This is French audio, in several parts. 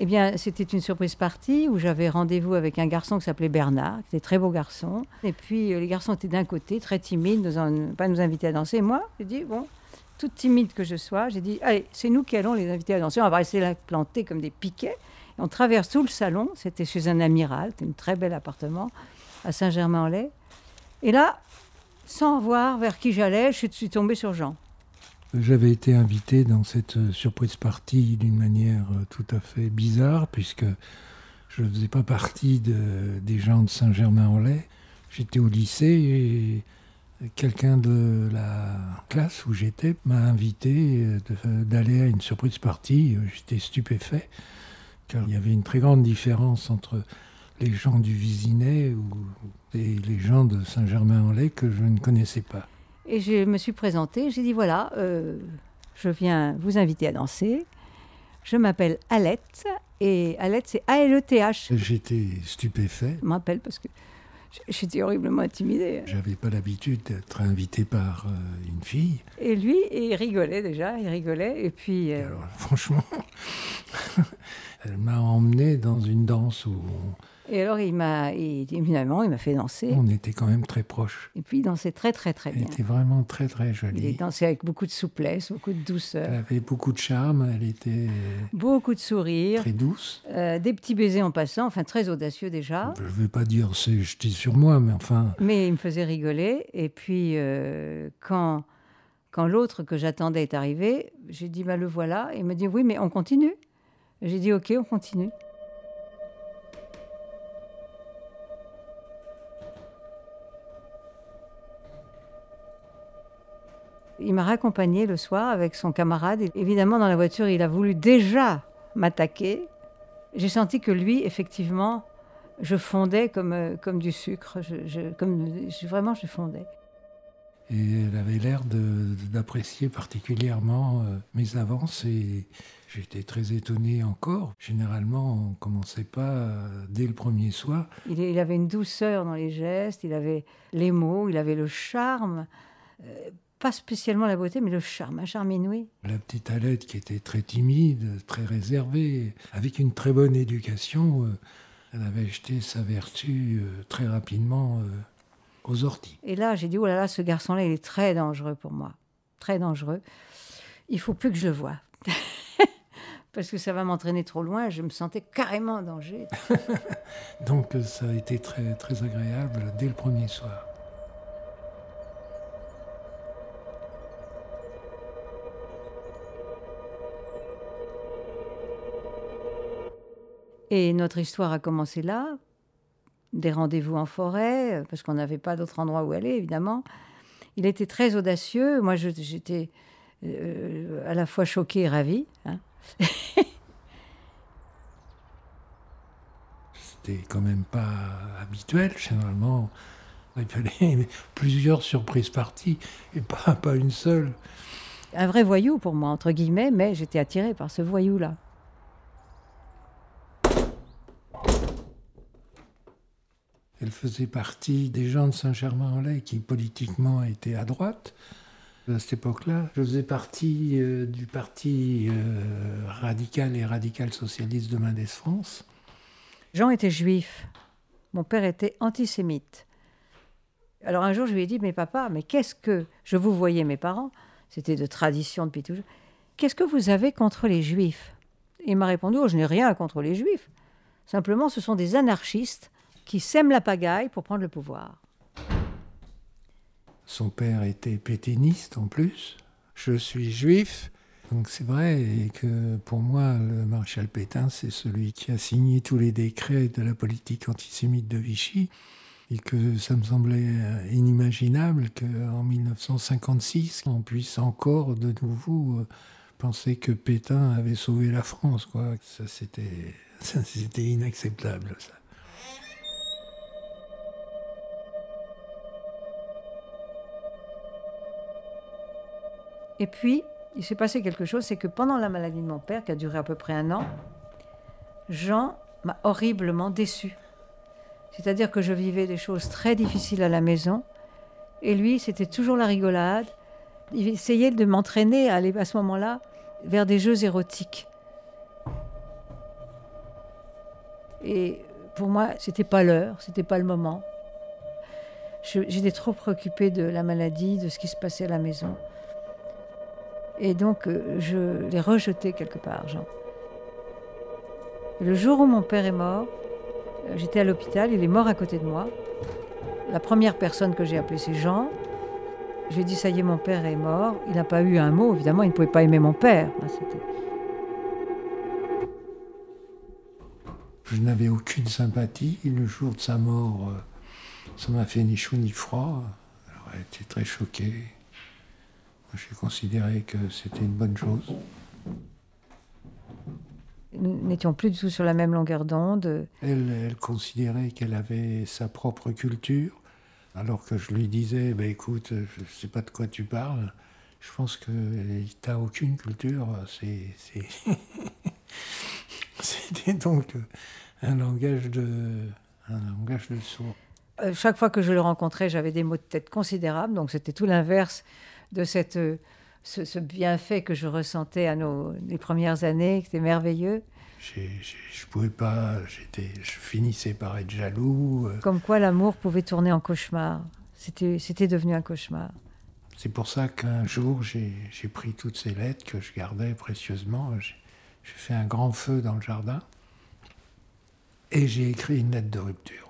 Eh bien, c'était une surprise partie où j'avais rendez-vous avec un garçon qui s'appelait Bernard, qui était très beau garçon. Et puis, euh, les garçons étaient d'un côté, très timides, ne pas nous inviter à danser. moi, j'ai dit, bon, toute timide que je sois, j'ai dit, allez, c'est nous qui allons les inviter à danser. On va rester là plantés comme des piquets. Et on traverse tout le salon. C'était chez un amiral, un très bel appartement à Saint-Germain-en-Laye. Et là, sans voir vers qui j'allais, je suis tombée sur Jean. J'avais été invité dans cette euh, surprise partie d'une manière euh, tout à fait bizarre, puisque je ne faisais pas partie des gens de Saint-Germain-en-Laye. J'étais au lycée et quelqu'un de la classe où j'étais m'a invité euh, d'aller à une surprise partie. J'étais stupéfait, car il y avait une très grande différence entre les gens du Visinet et les gens de Saint-Germain-en-Laye que je ne connaissais pas. Et je me suis présentée, j'ai dit voilà, euh, je viens vous inviter à danser. Je m'appelle Alette, et Alette, c'est A-L-E-T-H. J'étais stupéfait. Je m'appelle parce que j'étais horriblement intimidée. J'avais pas l'habitude d'être invité par euh, une fille. Et lui, il rigolait déjà, il rigolait, et puis... Euh, alors, franchement, elle m'a emmené dans une danse où... Et alors, il m'a, évidemment, il m'a fait danser. On était quand même très proches. Et puis, il dansait très, très, très bien. Elle était vraiment très, très jolie. Il dansait avec beaucoup de souplesse, beaucoup de douceur. Elle avait beaucoup de charme, elle était... Beaucoup de sourire. Très douce. Euh, des petits baisers en passant, enfin, très audacieux déjà. Je ne vais pas dire c'est jeté sur moi, mais enfin... Mais il me faisait rigoler. Et puis, euh, quand, quand l'autre que j'attendais est arrivé, j'ai dit, bah, le voilà. Et il me dit, oui, mais on continue. J'ai dit, ok, on continue. Il m'a raccompagné le soir avec son camarade. Et évidemment, dans la voiture, il a voulu déjà m'attaquer. J'ai senti que lui, effectivement, je fondais comme, euh, comme du sucre. Je, comme, vraiment, je fondais. Et elle avait l'air d'apprécier particulièrement euh, mes avances et j'étais très étonné encore. Généralement, on ne commençait pas euh, dès le premier soir. Il, il, avait une douceur dans les gestes, il avait les mots, il avait le charme pas spécialement la beauté, mais le charme, un charme inouï. La petite Alette qui était très timide, très réservée, avec une très bonne éducation, euh, elle avait jeté sa vertu euh, très rapidement euh, aux orties. Et là, j'ai dit, oh là là, ce garçon-là, il est très dangereux pour moi. Très dangereux. Il faut plus que je le voie. Parce que ça va m'entraîner trop loin, je me sentais carrément en danger. Donc ça a été très, très agréable dès le premier soir. Et notre histoire a commencé là, des rendez-vous en forêt, parce qu'on n'avait pas d'autre endroit où aller, évidemment. Il était très audacieux. Moi, j'étais euh, à la fois choquée et ravie. Hein. C'était quand même pas habituel. Généralement, il fallait plusieurs surprises parties et pas, pas une seule. Un vrai voyou pour moi, entre guillemets, mais j'étais attirée par ce voyou-là. Elle faisait partie des gens de Saint-Germain-en-Laye qui politiquement étaient à droite. À cette époque-là, je faisais partie euh, du parti euh, radical et radical socialiste de Mendès France. Jean était juif. Mon père était antisémite. Alors un jour, je lui ai dit, mais papa, mais qu'est-ce que... Je vous voyais mes parents, c'était de tradition depuis toujours. Qu'est-ce que vous avez contre les juifs? Il m'a répondu, oh, je n'ai rien contre les juifs. Simplement, ce sont des anarchistes qui sème la pagaille pour prendre le pouvoir. Son père était pétainiste en plus. Je suis juif. Donc c'est vrai que pour moi, le maréchal Pétain, c'est celui qui a signé tous les décrets de la politique antisémite de Vichy. Et que ça me semblait inimaginable qu'en 1956, on puisse encore de nouveau euh, penser que Pétain avait sauvé la France. Quoi. Ça, c'était inacceptable. Ça. Et puis, il s'est passé quelque chose, c'est que pendant la maladie de mon père, qui a duré à peu près un an, Jean m'a horriblement déçu. C'est-à-dire que je vivais des choses très difficiles à la maison, et lui, c'était toujours la rigolade. Il essayait de m'entraîner à aller à ce moment-là vers des jeux érotiques. Et pour moi, c'était pas l'heure, c'était pas le moment. J'étais trop préoccupée de la maladie, de ce qui se passait à la maison. Et donc, euh, je l'ai rejeté quelque part, Jean. Le jour où mon père est mort, euh, j'étais à l'hôpital, il est mort à côté de moi. La première personne que j'ai appelée, c'est Jean. J'ai dit, ça y est, mon père est mort. Il n'a pas eu un mot, évidemment, il ne pouvait pas aimer mon père. Je n'avais aucune sympathie. Le jour de sa mort, euh, ça m'a fait ni chaud ni froid. Alors, elle était très choquée. J'ai considéré que c'était une bonne chose. Nous n'étions plus du tout sur la même longueur d'onde. Elle, elle considérait qu'elle avait sa propre culture, alors que je lui disais, bah, écoute, je ne sais pas de quoi tu parles, je pense que tu n'as aucune culture. C'était donc un langage de, un langage de sourd. Euh, chaque fois que je le rencontrais, j'avais des mots de tête considérables, donc c'était tout l'inverse de cette, euh, ce, bienfait que je ressentais à nos les premières années, qui était merveilleux. je ne pouvais pas, je finissais par être jaloux. Euh. Comme quoi l'amour pouvait tourner en cauchemar. C'était devenu un cauchemar. C'est pour ça qu'un jour, j'ai pris toutes ces lettres que je gardais précieusement. J'ai fait un grand feu dans le jardin et j'ai écrit une lettre de rupture.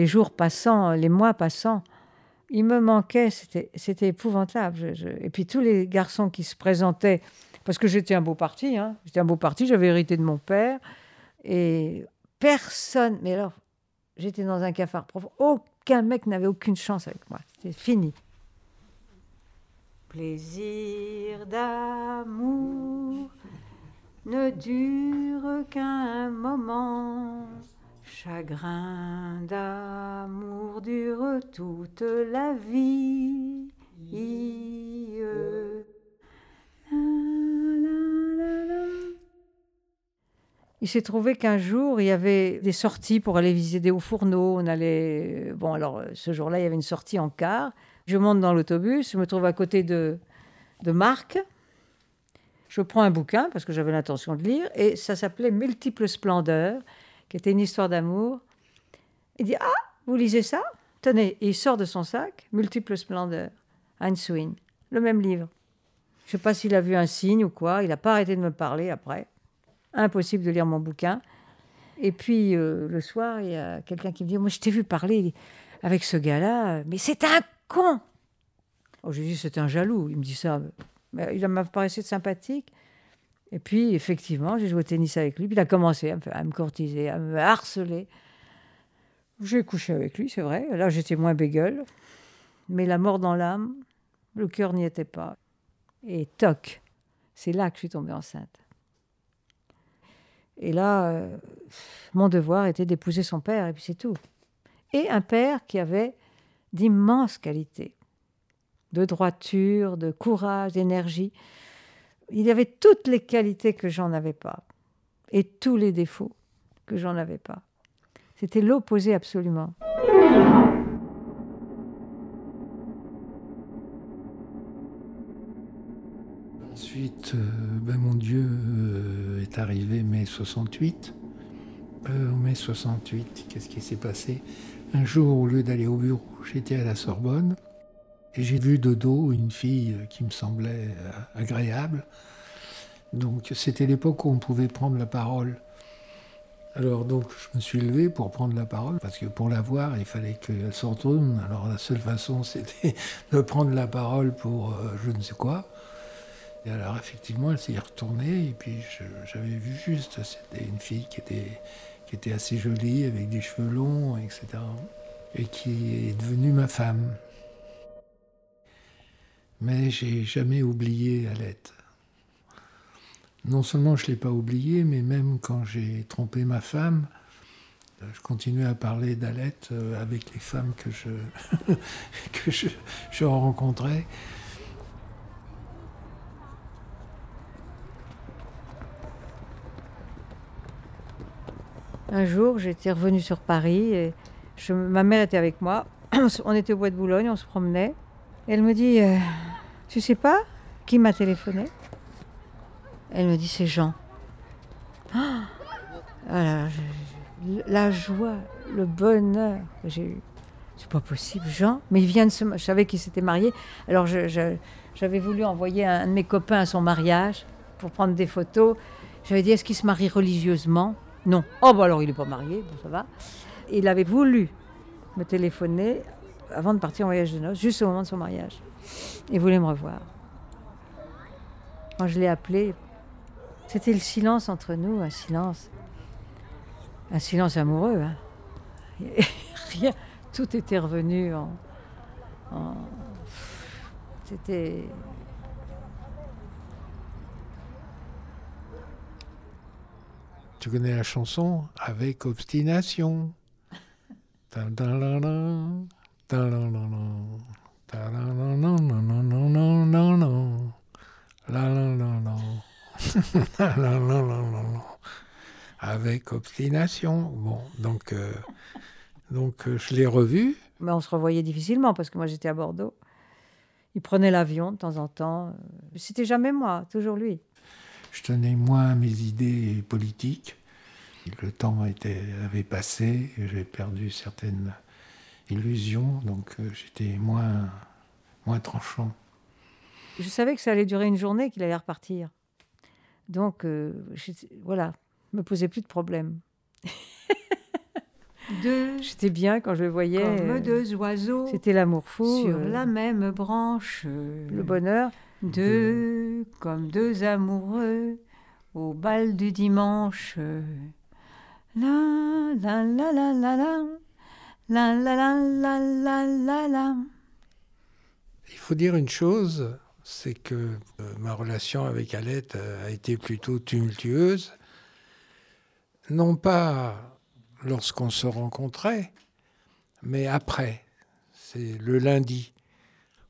Les jours passant, les mois passant, il me manquait, c'était épouvantable. et puis tous les garçons qui se présentaient, parce que j'étais un beau parti, hein, j'étais un beau parti, j'avais hérité de mon père, et personne, mais alors j'étais dans un cafard profond, aucun mec n'avait aucune chance avec moi, c'était fini. Plaisir d'amour ne dure qu'un moment. Chagrin d'amour dure toute la vie. Il s'est trouvé qu'un jour, il y avait des sorties pour aller visiter des hauts fourneaux. On allait. Bon, alors, ce jour-là, il y avait une sortie en car. Je monte dans l'autobus, je me trouve à côté de, de Marc. Je prends un bouquin parce que j'avais l'intention de lire et ça s'appelait Multiples splendeurs qui était une histoire d'amour. Il dit Ah, vous lisez ça? Tenez, il sort de son sac Multiples splendeurs, Heinz Wynne, le même livre. Je ne sais pas s'il a vu un signe ou quoi, il n'a pas arrêté de me parler après. Impossible de lire mon bouquin. Et puis euh, le soir, il y a quelqu'un qui me dit Moi, je t'ai vu parler avec ce gars-là, mais c'est un con oh, Je lui dis C'est un jaloux. Il me dit ça. Mais il m'a paru sympathique. Et puis, effectivement, j'ai joué au tennis avec lui. Puis il a commencé à me, courtiser, à me harceler. J'ai couché avec lui, c'est vrai. Là, j'étais moins bégueule. Mais la mort dans l'âme, le cœur n'y était pas. Et toc, c'est là que je suis tombée enceinte. Et là, euh, mon devoir était d'épouser son père, et puis c'est tout. Et un père qui avait d'immenses qualités, de droiture, de courage, d'énergie il y avait toutes les qualités que j'en avais pas et tous les défauts que j'en avais pas. C'était l'opposé absolument. Ensuite, euh, ben mon Dieu euh, est arrivé mai 68. Euh, mai 68, qu'est-ce qui s'est passé? Un jour, au lieu d'aller au bureau, j'étais à la Sorbonne. Et j'ai vu de dos une fille qui me semblait euh, agréable. Donc c'était l'époque où on pouvait prendre la parole. Alors donc je me suis levé pour prendre la parole parce que pour la voir il fallait qu'elle se retourne. Alors la seule façon c'était de prendre la parole pour euh, je ne sais quoi. Et alors effectivement elle s'est retournée et puis j'avais vu juste c'était une fille qui était qui était assez jolie avec des cheveux longs etc. Et qui est devenue ma femme. Mais j'ai jamais oublié Alette. Non seulement je ne l'ai pas oublié, mais même quand j'ai trompé ma femme, euh, je continuais à parler d'Alette euh, avec les femmes que je, que je, je rencontrais. Un jour, j'étais revenue sur Paris et je, ma mère était avec moi. On était au bois de Boulogne, on se promenait. Elle me dit euh, Tu sais pas qui m'a téléphoné? Elle me dit C'est Jean. Je- la joie, le bonheur que j'ai eu. C'est pas possible, Jean. Mais il vient de se. Je savais qu'il s'était marié. Alors j'avais voulu envoyer un de mes copains à son mariage pour prendre des photos. J'avais dit Est-ce qu'il se marie religieusement? Non. Oh, bah alors il n'est pas marié, bon, ça va. Il avait voulu me téléphoner avant de partir en voyage de noces, juste au moment de son mariage et voulait me revoir. Quand je l'ai appelé, c'était le silence entre nous, un silence. Un silence amoureux. Hein. Rien, tout était revenu en. c'était. Tu connais la chanson Avec obstination. Avec obstination. Bon, donc, euh, donc euh, je l'ai revu. Mais on se revoyait difficilement parce que moi j'étais à Bordeaux. Il prenait l'avion de temps en temps. C'était jamais moi, toujours lui. Je tenais moins à mes idées politiques. Le temps était, avait passé, j'ai perdu certaines illusions, donc euh, j'étais moins, moins tranchant. Je savais que ça allait durer une journée, qu'il allait repartir. Donc, euh, voilà, me posait plus de problème. Deux J'étais bien quand je le voyais. comme euh, deux oiseaux C'était l'amour fou, sur euh, la même branche. le bonheur. Deux comme deux amoureux au bal du dimanche. La la la la la la. La la la la la la la. Il faut dire une chose, c'est que euh, ma relation avec Alette euh, a été plutôt tumultueuse. Non pas lorsqu'on se rencontrait, mais après. C'est le lundi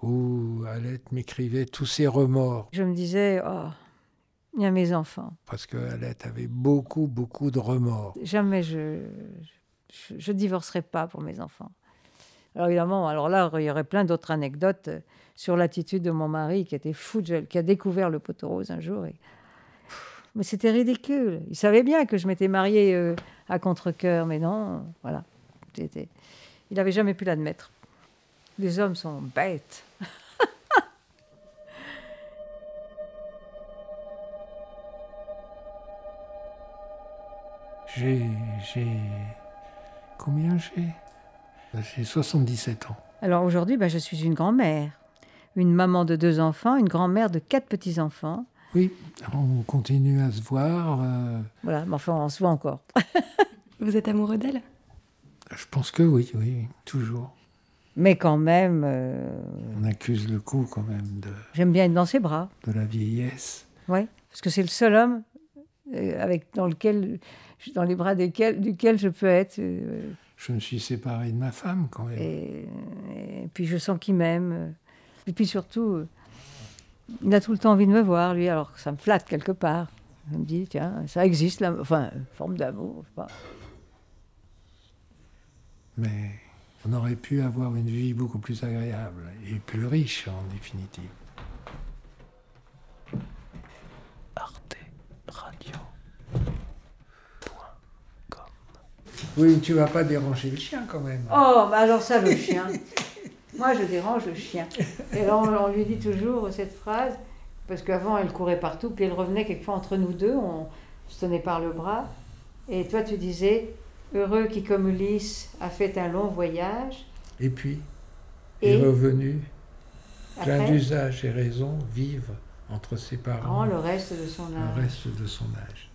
où Alette m'écrivait tous ses remords, Je me disais, oh, il y a mes enfants. parce que Alette avait beaucoup, beaucoup de remords. Jamais je, je, je divorcerai pas pour mes enfants. Alors évidemment, alors là, il y aurait plein d'autres anecdotes euh, sur l'attitude de mon mari qui était fou, qui a découvert le poteau rose un jour. Mais c'était ridicule. Il savait bien que je m'étais mariée euh, à contre-cœur, mais non, voilà. Il n'avait jamais pu l'admettre. Les hommes sont bêtes. J'ai. j'ai combien j'ai? J'ai 77 ans. Alors aujourd'hui, ben, je suis une grand-mère, une maman de deux enfants, une grand-mère de quatre petits-enfants. Oui, on continue à se voir. euh, Voilà, mais enfin, on se voit encore. Vous êtes amoureux d'elle? Je pense que oui, oui, toujours. Mais quand même, euh, On accuse le coup quand même de, j'aime bien être dans ses bras. de la vieillesse. Ouais, parce que c'est le seul homme avec, dans, lequel, dans les bras desquels, duquel je peux être. euh, Je me suis séparé de ma femme quand même. et, et puis je sens qu'il m'aime. Et puis surtout, euh, il a tout le temps envie de me voir, lui, alors que ça me flatte quelque part. Je me dis, tiens, ça existe, là, enfin, forme d'amour, je sais pas. Mais on aurait pu avoir une vie beaucoup plus agréable et plus riche en définitive. Oui, tu vas pas déranger le chien quand même. Oh, bah alors ça, le chien. Moi, je dérange le chien. Et alors, on, on lui dit toujours cette phrase, parce qu'avant, elle courait partout, puis elle revenait quelquefois entre nous deux, on se tenait par le bras. Et toi, tu disais, heureux qui, comme Ulysse, a fait un long voyage. Et puis, Et est revenu, plein d'usage et raison, vive entre ses parents le reste de son le âge. reste de son âge.